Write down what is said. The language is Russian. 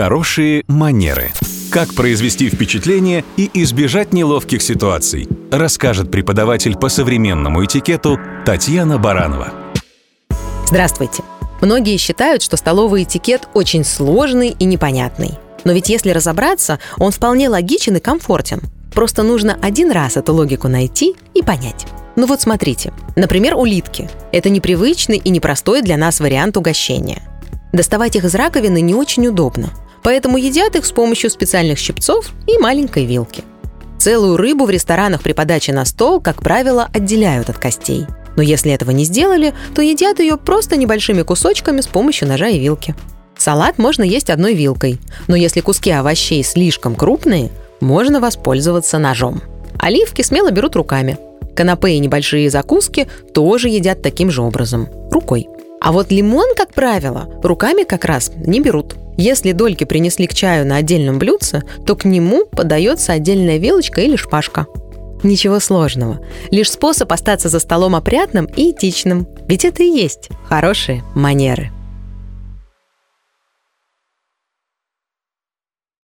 Хорошие манеры. Как произвести впечатление и избежать неловких ситуаций, расскажет преподаватель по современному этикету Татьяна Баранова. Здравствуйте. Многие считают, что столовый этикет очень сложный и непонятный. Но ведь если разобраться, он вполне логичен и комфортен. Просто нужно один раз эту логику найти и понять. Ну вот смотрите. Например, улитки. Это непривычный и непростой для нас вариант угощения. Доставать их из раковины не очень удобно, поэтому едят их с помощью специальных щипцов и маленькой вилки. Целую рыбу в ресторанах при подаче на стол, как правило, отделяют от костей. Но если этого не сделали, то едят ее просто небольшими кусочками с помощью ножа и вилки. Салат можно есть одной вилкой, но если куски овощей слишком крупные, можно воспользоваться ножом. Оливки смело берут руками. Канапе и небольшие закуски тоже едят таким же образом – рукой. А вот лимон, как правило, руками как раз не берут. Если дольки принесли к чаю на отдельном блюдце, то к нему подается отдельная вилочка или шпажка. Ничего сложного. Лишь способ остаться за столом опрятным и этичным. Ведь это и есть хорошие манеры.